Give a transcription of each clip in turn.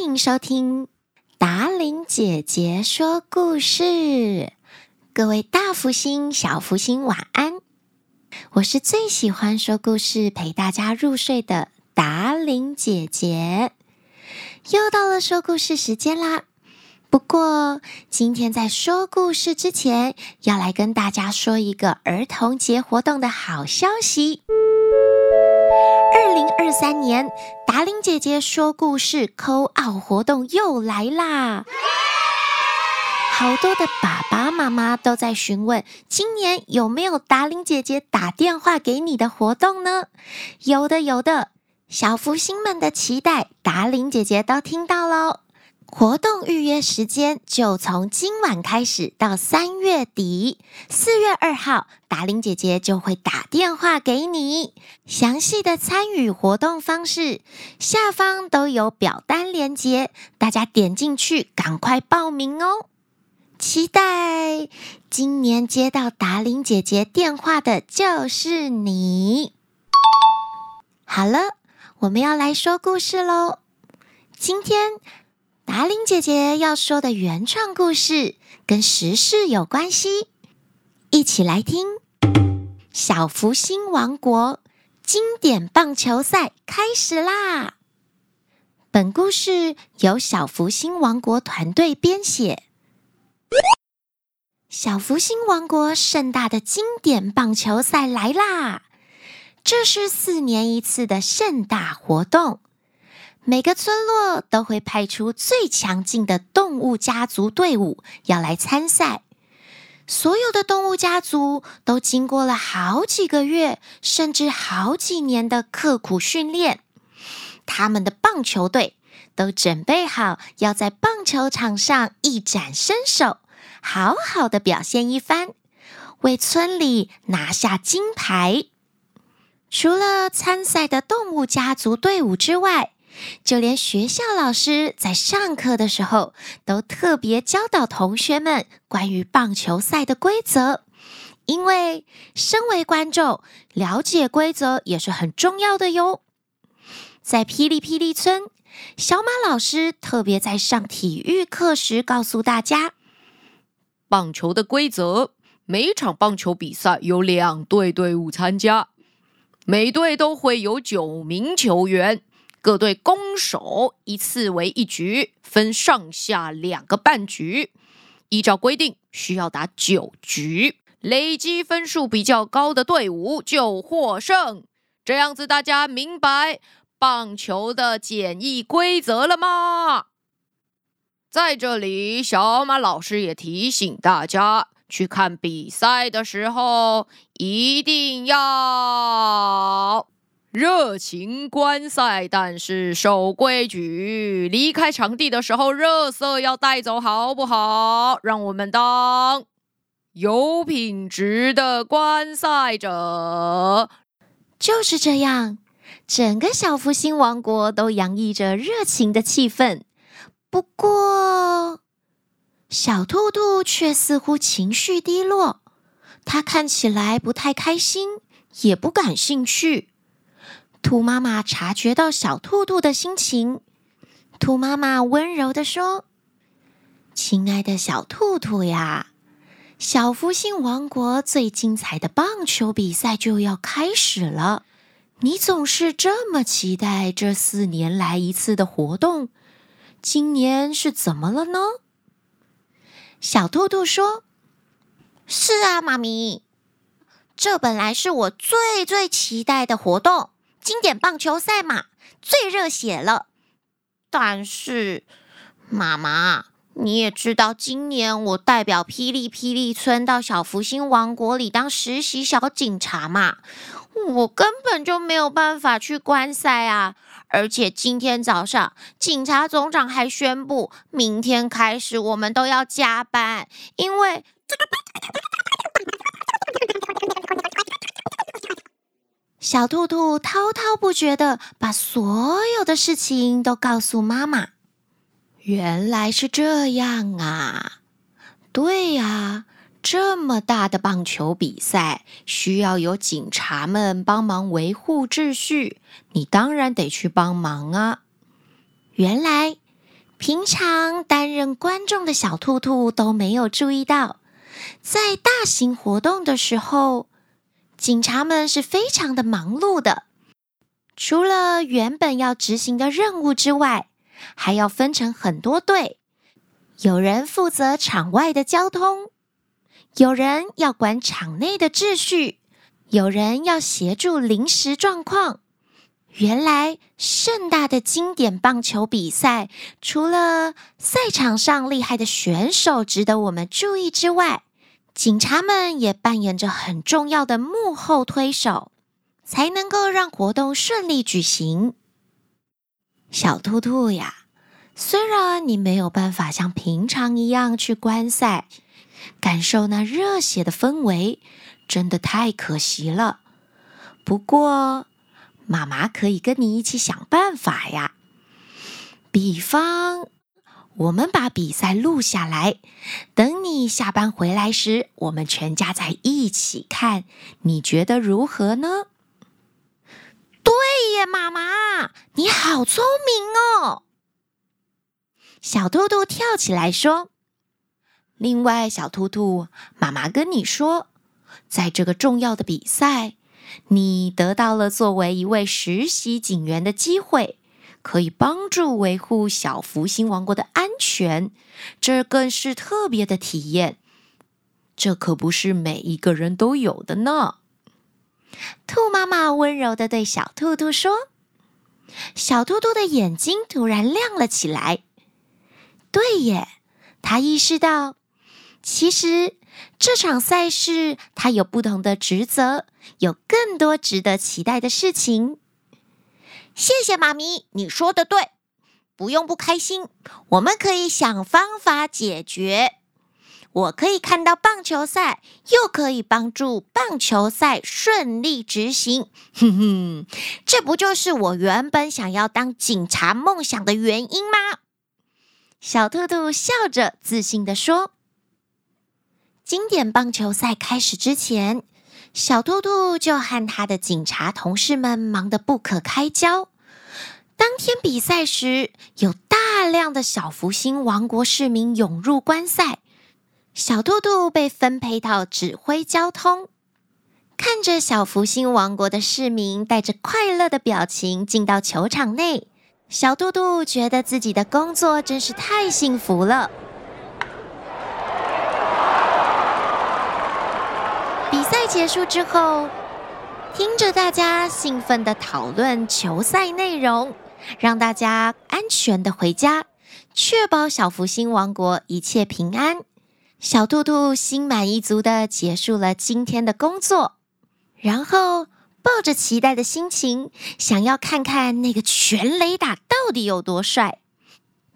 迎收听达伶姐姐说故事。各位大福星、小福星，晚安！我是最喜欢说故事、陪大家入睡的达伶姐姐。又到了说故事时间啦！不过今天在说故事之前，要来跟大家说一个儿童节活动的好消息。二零二三年，达玲姐姐说故事抠奥活动又来啦！好多的爸爸妈妈都在询问，今年有没有达玲姐姐打电话给你的活动呢？有的，有的，小福星们的期待，达玲姐姐都听到喽。活动预约时间就从今晚开始到三月底，四月二号，达玲姐姐就会打电话给你。详细的参与活动方式，下方都有表单连接，大家点进去，赶快报名哦！期待今年接到达玲姐姐电话的就是你。好了，我们要来说故事喽，今天。达令姐姐要说的原创故事跟时事有关系，一起来听。小福星王国经典棒球赛开始啦！本故事由小福星王国团队编写。小福星王国盛大的经典棒球赛来啦！这是四年一次的盛大活动。每个村落都会派出最强劲的动物家族队伍要来参赛。所有的动物家族都经过了好几个月，甚至好几年的刻苦训练。他们的棒球队都准备好要在棒球场上一展身手，好好的表现一番，为村里拿下金牌。除了参赛的动物家族队伍之外，就连学校老师在上课的时候，都特别教导同学们关于棒球赛的规则，因为身为观众，了解规则也是很重要的哟。在霹雳霹雳村，小马老师特别在上体育课时告诉大家，棒球的规则：每场棒球比赛有两队队伍参加，每队都会有九名球员。各队攻守一次为一局，分上下两个半局。依照规定，需要打九局，累积分数比较高的队伍就获胜。这样子，大家明白棒球的简易规则了吗？在这里，小马老师也提醒大家，去看比赛的时候一定要。热情观赛，但是守规矩。离开场地的时候，热色要带走，好不好？让我们当有品质的观赛者。就是这样，整个小福星王国都洋溢着热情的气氛。不过，小兔兔却似乎情绪低落，它看起来不太开心，也不感兴趣。兔妈妈察觉到小兔兔的心情，兔妈妈温柔地说：“亲爱的小兔兔呀，小福星王国最精彩的棒球比赛就要开始了，你总是这么期待这四年来一次的活动，今年是怎么了呢？”小兔兔说：“是啊，妈咪，这本来是我最最期待的活动。”经典棒球赛嘛，最热血了。但是，妈妈，你也知道，今年我代表霹雳霹雳村到小福星王国里当实习小警察嘛，我根本就没有办法去观赛啊！而且今天早上，警察总长还宣布，明天开始我们都要加班，因为。小兔兔滔滔不绝地把所有的事情都告诉妈妈。原来是这样啊！对呀，这么大的棒球比赛需要有警察们帮忙维护秩序，你当然得去帮忙啊。原来平常担任观众的小兔兔都没有注意到，在大型活动的时候，警察们是非常的忙碌的。除了原本要执行的任务之外，还要分成很多队，有人负责场外的交通，有人要管场内的秩序，有人要协助临时状况。原来盛大的经典棒球比赛，除了赛场上厉害的选手值得我们注意之外，警察们也扮演着很重要的幕后推手。才能够让活动顺利举行。小兔兔呀，虽然你没有办法像平常一样去观赛，感受那热血的氛围，真的太可惜了。不过，妈妈可以跟你一起想办法呀。比方，我们把比赛录下来，等你下班回来时，我们全家在一起看，你觉得如何呢？对耶，妈妈，你好聪明哦！小兔兔跳起来说：“另外，小兔兔，妈妈跟你说，在这个重要的比赛，你得到了作为一位实习警员的机会，可以帮助维护小福星王国的安全，这更是特别的体验。这可不是每一个人都有的呢。”兔妈妈温柔的对小兔兔说：“小兔兔的眼睛突然亮了起来。对耶，他意识到，其实这场赛事他有不同的职责，有更多值得期待的事情。谢谢妈咪，你说的对，不用不开心，我们可以想方法解决。”我可以看到棒球赛，又可以帮助棒球赛顺利执行。哼哼，这不就是我原本想要当警察梦想的原因吗？小兔兔笑着自信地说。经典棒球赛开始之前，小兔兔就和他的警察同事们忙得不可开交。当天比赛时，有大量的小福星王国市民涌入观赛。小兔兔被分配到指挥交通，看着小福星王国的市民带着快乐的表情进到球场内，小兔兔觉得自己的工作真是太幸福了。比赛结束之后，听着大家兴奋地讨论球赛内容，让大家安全地回家，确保小福星王国一切平安。小兔兔心满意足地结束了今天的工作，然后抱着期待的心情，想要看看那个全垒打到底有多帅。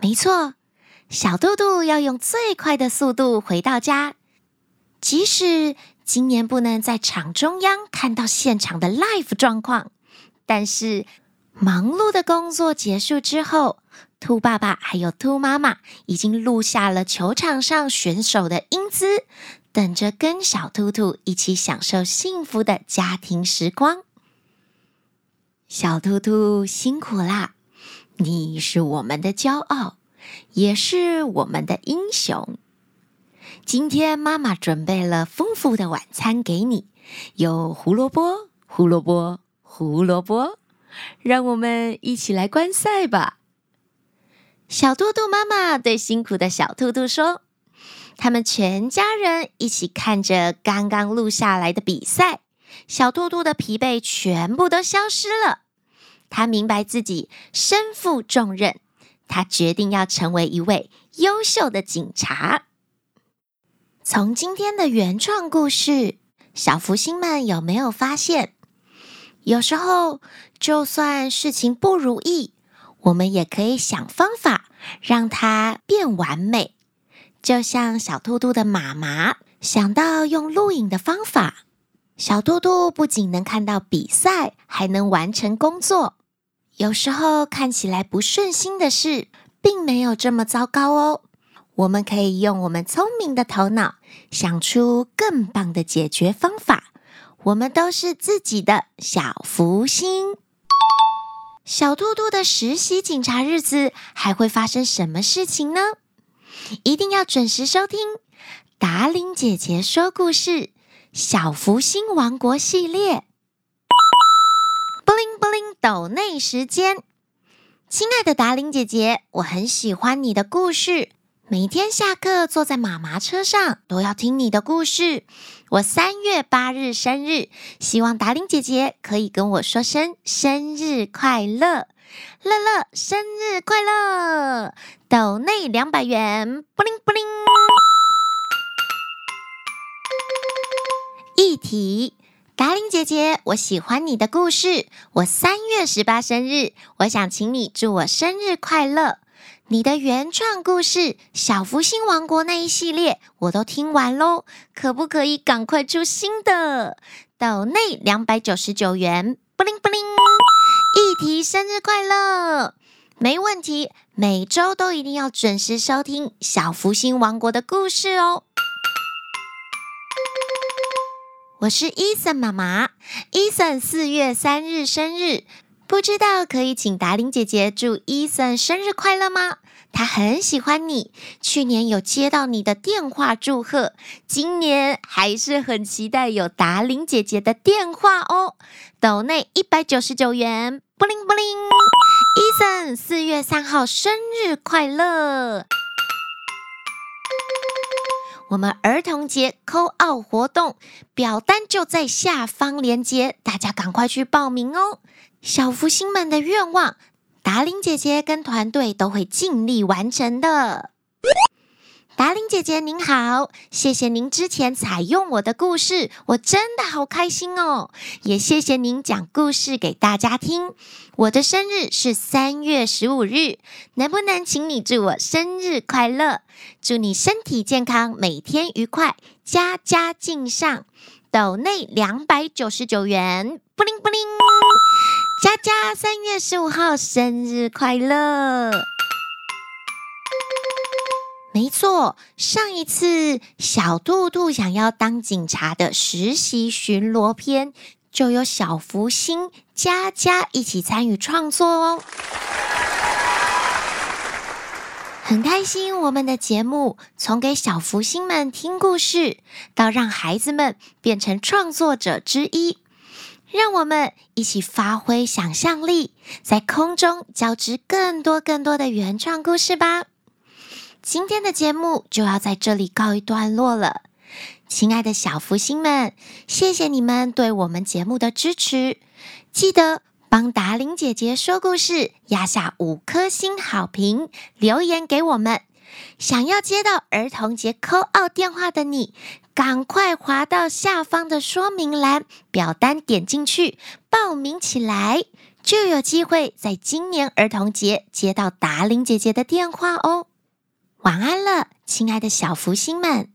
没错，小兔兔要用最快的速度回到家，即使今年不能在场中央看到现场的 live 状况，但是忙碌的工作结束之后。兔爸爸还有兔妈妈已经录下了球场上选手的英姿，等着跟小兔兔一起享受幸福的家庭时光。小兔兔辛苦啦，你是我们的骄傲，也是我们的英雄。今天妈妈准备了丰富的晚餐给你，有胡萝卜、胡萝卜、胡萝卜，让我们一起来观赛吧。小兔兔妈妈对辛苦的小兔兔说：“他们全家人一起看着刚刚录下来的比赛，小兔兔的疲惫全部都消失了。他明白自己身负重任，他决定要成为一位优秀的警察。从今天的原创故事，小福星们有没有发现，有时候就算事情不如意，我们也可以想方法让它变完美，就像小兔兔的妈妈想到用录影的方法，小兔兔不仅能看到比赛，还能完成工作。有时候看起来不顺心的事，并没有这么糟糕哦。我们可以用我们聪明的头脑，想出更棒的解决方法。我们都是自己的小福星。小兔兔的实习警察日子还会发生什么事情呢？一定要准时收听达伶姐姐说故事。小福星王国系列，布灵布灵抖内时间，亲爱的达伶姐姐，我很喜欢你的故事，每天下课坐在妈妈车上都要听你的故事。我三月八日生日，希望达令姐姐可以跟我说声生日快乐，乐乐生日快乐，抖内两百元，布灵布灵。一题：达令姐姐，我喜欢你的故事。我三月十八生日，我想请你祝我生日快乐。你的原创故事《小福星王国》那一系列我都听完喽，可不可以赶快出新的？抖内两百九十九元，布灵布灵。一提：生日快乐，没问题。每周都一定要准时收听《小福星王国》的故事哦。我是伊森妈妈，伊森四月三日生日，不知道可以请达伶姐姐祝伊森生日快乐吗？他很喜欢你，去年有接到你的电话祝贺，今年还是很期待有达伶姐姐的电话哦。抖内一百九十九元，布灵布灵，伊森四月三号生日快乐。我们儿童节扣奥活动表单就在下方链接，大家赶快去报名哦！小福星们的愿望，达玲姐姐跟团队都会尽力完成的。达玲姐姐您好，谢谢您之前采用我的故事，我真的好开心哦！也谢谢您讲故事给大家听。我的生日是三月十五日，能不能请你祝我生日快乐？祝你身体健康，每天愉快，家家敬上。抖内两百九十九元，布灵布灵。佳佳三月十五号生日快乐！没错，上一次小兔兔想要当警察的实习巡逻篇，就有小福星佳佳一起参与创作哦。很开心，我们的节目从给小福星们听故事，到让孩子们变成创作者之一，让我们一起发挥想象力，在空中交织更多更多的原创故事吧。今天的节目就要在这里告一段落了，亲爱的小福星们，谢谢你们对我们节目的支持，记得帮达玲姐姐说故事压下五颗星好评，留言给我们。想要接到儿童节 call out 电话的你，赶快滑到下方的说明栏，表单点进去报名起来，就有机会在今年儿童节接到达玲姐姐的电话哦。晚安了，亲爱的小福星们，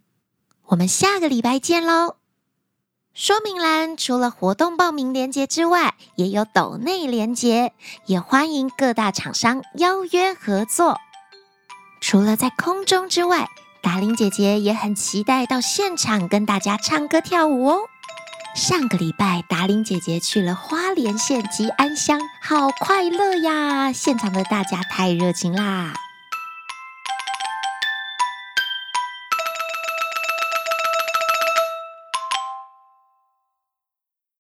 我们下个礼拜见喽！说明栏除了活动报名链接之外，也有抖内链接，也欢迎各大厂商邀约合作。除了在空中之外，达玲姐姐也很期待到现场跟大家唱歌跳舞哦。上个礼拜，达玲姐姐去了花莲县吉安乡，好快乐呀！现场的大家太热情啦！